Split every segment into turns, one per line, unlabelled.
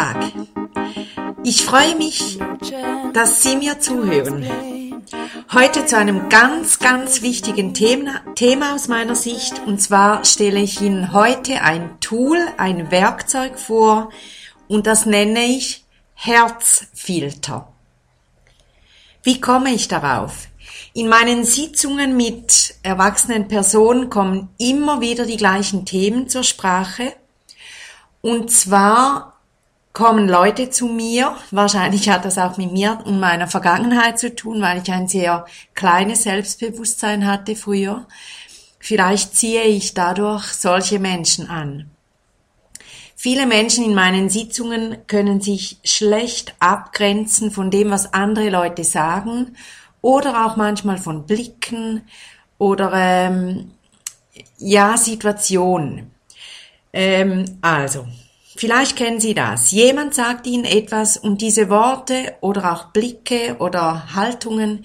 Tag. Ich freue mich, dass Sie mir zuhören. Heute zu einem ganz, ganz wichtigen Thema, Thema aus meiner Sicht. Und zwar stelle ich Ihnen heute ein Tool, ein Werkzeug vor und das nenne ich Herzfilter. Wie komme ich darauf? In meinen Sitzungen mit erwachsenen Personen kommen immer wieder die gleichen Themen zur Sprache. Und zwar kommen Leute zu mir, wahrscheinlich hat das auch mit mir und meiner Vergangenheit zu tun, weil ich ein sehr kleines Selbstbewusstsein hatte früher. Vielleicht ziehe ich dadurch solche Menschen an. Viele Menschen in meinen Sitzungen können sich schlecht abgrenzen von dem, was andere Leute sagen oder auch manchmal von Blicken oder ähm, ja Situationen. Ähm, also, vielleicht kennen Sie das. Jemand sagt Ihnen etwas und diese Worte oder auch Blicke oder Haltungen,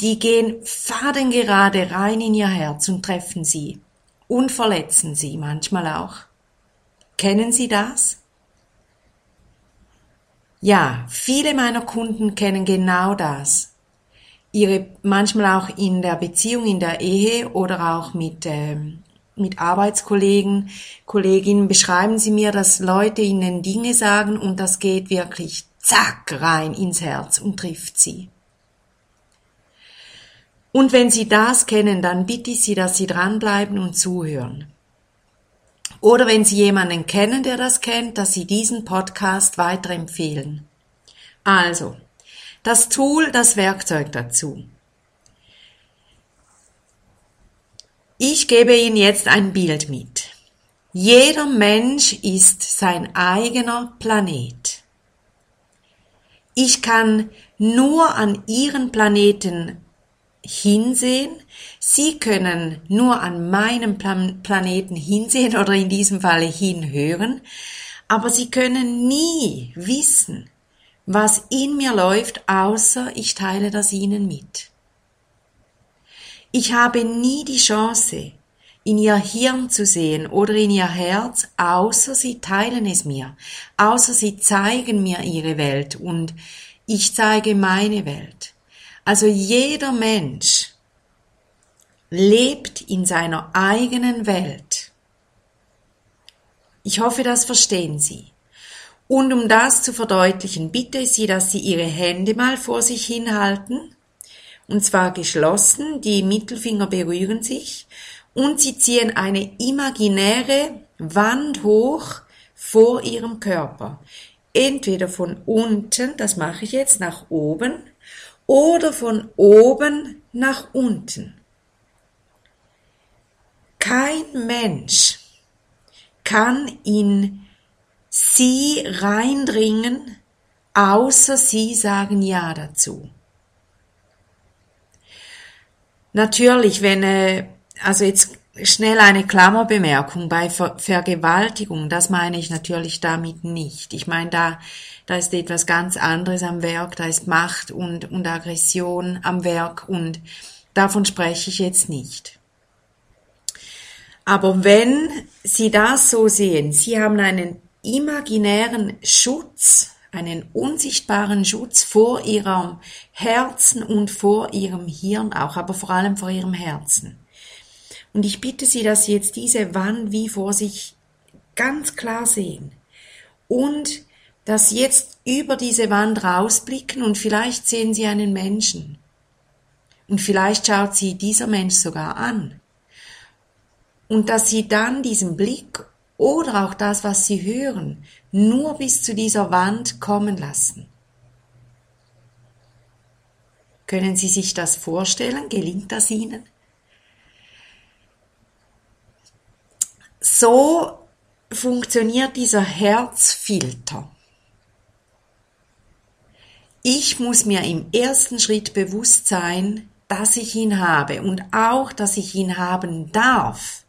die gehen fadengerade rein in Ihr Herz und treffen Sie und verletzen Sie manchmal auch. Kennen Sie das? Ja, viele meiner Kunden kennen genau das ihre manchmal auch in der Beziehung, in der Ehe oder auch mit ähm, mit Arbeitskollegen, Kolleginnen beschreiben sie mir, dass Leute ihnen Dinge sagen und das geht wirklich zack rein ins Herz und trifft sie. Und wenn Sie das kennen, dann bitte ich Sie, dass Sie dranbleiben und zuhören. Oder wenn Sie jemanden kennen, der das kennt, dass Sie diesen Podcast weiterempfehlen. Also, das Tool, das Werkzeug dazu. Ich gebe Ihnen jetzt ein Bild mit. Jeder Mensch ist sein eigener Planet. Ich kann nur an Ihren Planeten hinsehen. Sie können nur an meinem Plan Planeten hinsehen oder in diesem Falle hinhören. Aber Sie können nie wissen, was in mir läuft, außer ich teile das ihnen mit. Ich habe nie die Chance, in ihr Hirn zu sehen oder in ihr Herz, außer sie teilen es mir, außer sie zeigen mir ihre Welt und ich zeige meine Welt. Also jeder Mensch lebt in seiner eigenen Welt. Ich hoffe, das verstehen Sie. Und um das zu verdeutlichen, bitte Sie, dass Sie Ihre Hände mal vor sich hinhalten, und zwar geschlossen, die Mittelfinger berühren sich, und Sie ziehen eine imaginäre Wand hoch vor Ihrem Körper. Entweder von unten, das mache ich jetzt, nach oben, oder von oben nach unten. Kein Mensch kann in sie reindringen, außer sie sagen Ja dazu. Natürlich, wenn, äh, also jetzt schnell eine Klammerbemerkung bei Ver Vergewaltigung, das meine ich natürlich damit nicht. Ich meine, da, da ist etwas ganz anderes am Werk, da ist Macht und, und Aggression am Werk und davon spreche ich jetzt nicht. Aber wenn Sie das so sehen, Sie haben einen imaginären Schutz, einen unsichtbaren Schutz vor ihrem Herzen und vor ihrem Hirn auch, aber vor allem vor ihrem Herzen. Und ich bitte Sie, dass Sie jetzt diese Wand wie vor sich ganz klar sehen und dass Sie jetzt über diese Wand rausblicken und vielleicht sehen Sie einen Menschen. Und vielleicht schaut Sie dieser Mensch sogar an. Und dass Sie dann diesen Blick oder auch das, was sie hören, nur bis zu dieser Wand kommen lassen. Können Sie sich das vorstellen? Gelingt das Ihnen? So funktioniert dieser Herzfilter. Ich muss mir im ersten Schritt bewusst sein, dass ich ihn habe und auch, dass ich ihn haben darf.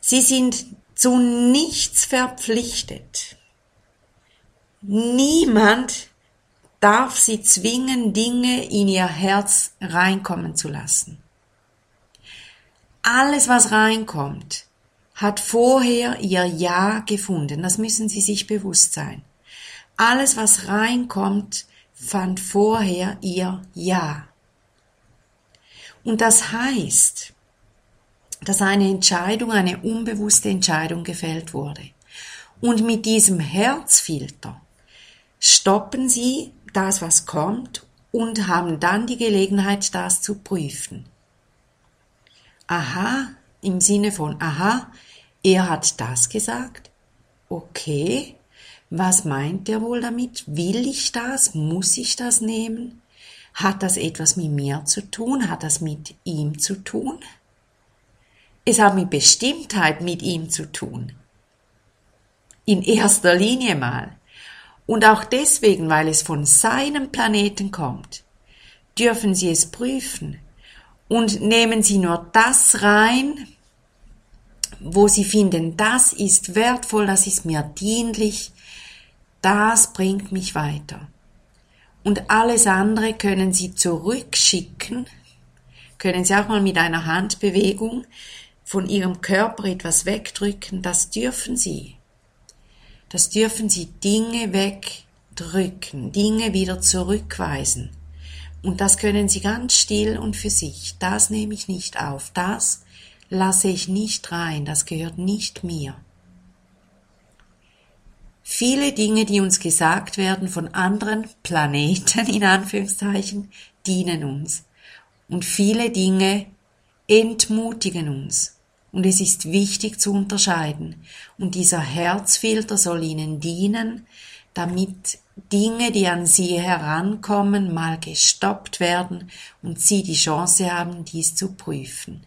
Sie sind zu nichts verpflichtet. Niemand darf sie zwingen, Dinge in ihr Herz reinkommen zu lassen. Alles, was reinkommt, hat vorher ihr Ja gefunden. Das müssen Sie sich bewusst sein. Alles, was reinkommt, fand vorher ihr Ja. Und das heißt, dass eine Entscheidung, eine unbewusste Entscheidung gefällt wurde. Und mit diesem Herzfilter stoppen Sie das, was kommt und haben dann die Gelegenheit, das zu prüfen. Aha, im Sinne von, aha, er hat das gesagt. Okay, was meint er wohl damit? Will ich das? Muss ich das nehmen? Hat das etwas mit mir zu tun? Hat das mit ihm zu tun? Es hat mit Bestimmtheit mit ihm zu tun. In erster Linie mal. Und auch deswegen, weil es von seinem Planeten kommt, dürfen Sie es prüfen und nehmen Sie nur das rein, wo Sie finden, das ist wertvoll, das ist mir dienlich, das bringt mich weiter. Und alles andere können Sie zurückschicken, können Sie auch mal mit einer Handbewegung von Ihrem Körper etwas wegdrücken, das dürfen Sie. Das dürfen Sie Dinge wegdrücken, Dinge wieder zurückweisen. Und das können Sie ganz still und für sich. Das nehme ich nicht auf. Das lasse ich nicht rein. Das gehört nicht mir. Viele Dinge, die uns gesagt werden von anderen Planeten, in Anführungszeichen, dienen uns. Und viele Dinge entmutigen uns. Und es ist wichtig zu unterscheiden. Und dieser Herzfilter soll Ihnen dienen, damit Dinge, die an Sie herankommen, mal gestoppt werden und Sie die Chance haben, dies zu prüfen.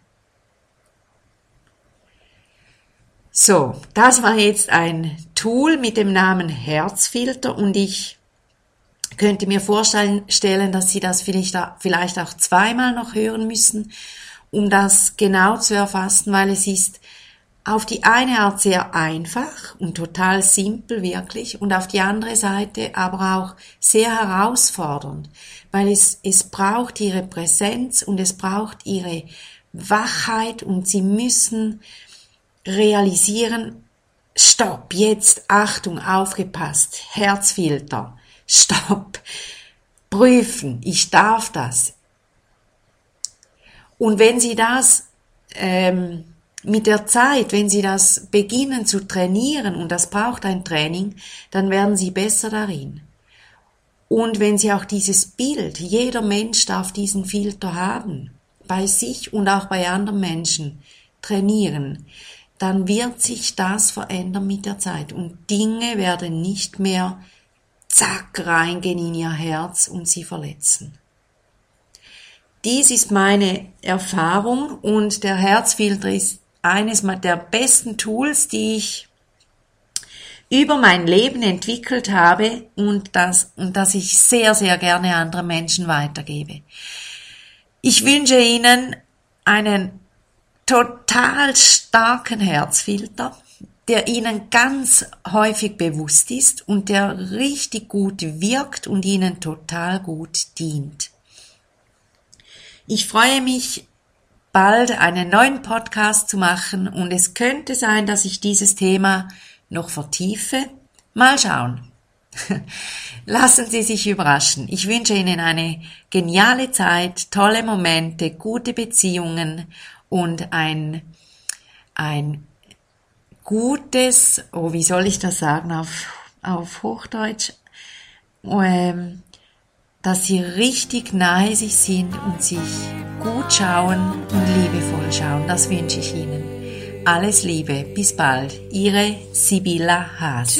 So, das war jetzt ein Tool mit dem Namen Herzfilter und ich könnte mir vorstellen, dass Sie das vielleicht, auch zweimal noch hören müssen um das genau zu erfassen, weil es ist auf die eine Art sehr einfach und total simpel wirklich und auf die andere Seite aber auch sehr herausfordernd, weil es, es braucht ihre Präsenz und es braucht ihre Wachheit und sie müssen realisieren, stopp, jetzt Achtung, aufgepasst, Herzfilter, stopp, prüfen, ich darf das, und wenn Sie das ähm, mit der Zeit, wenn Sie das beginnen zu trainieren, und das braucht ein Training, dann werden Sie besser darin. Und wenn Sie auch dieses Bild, jeder Mensch darf diesen Filter haben, bei sich und auch bei anderen Menschen trainieren, dann wird sich das verändern mit der Zeit und Dinge werden nicht mehr zack reingehen in ihr Herz und sie verletzen. Dies ist meine Erfahrung und der Herzfilter ist eines der besten Tools, die ich über mein Leben entwickelt habe und das, und das ich sehr, sehr gerne anderen Menschen weitergebe. Ich wünsche Ihnen einen total starken Herzfilter, der Ihnen ganz häufig bewusst ist und der richtig gut wirkt und Ihnen total gut dient. Ich freue mich, bald einen neuen Podcast zu machen und es könnte sein, dass ich dieses Thema noch vertiefe. Mal schauen. Lassen Sie sich überraschen. Ich wünsche Ihnen eine geniale Zeit, tolle Momente, gute Beziehungen und ein, ein gutes, oh, wie soll ich das sagen auf, auf Hochdeutsch? Ähm, dass sie richtig nahe sich sind und sich gut schauen und liebevoll schauen. Das wünsche ich Ihnen. Alles Liebe, bis bald. Ihre Sibylla Haas.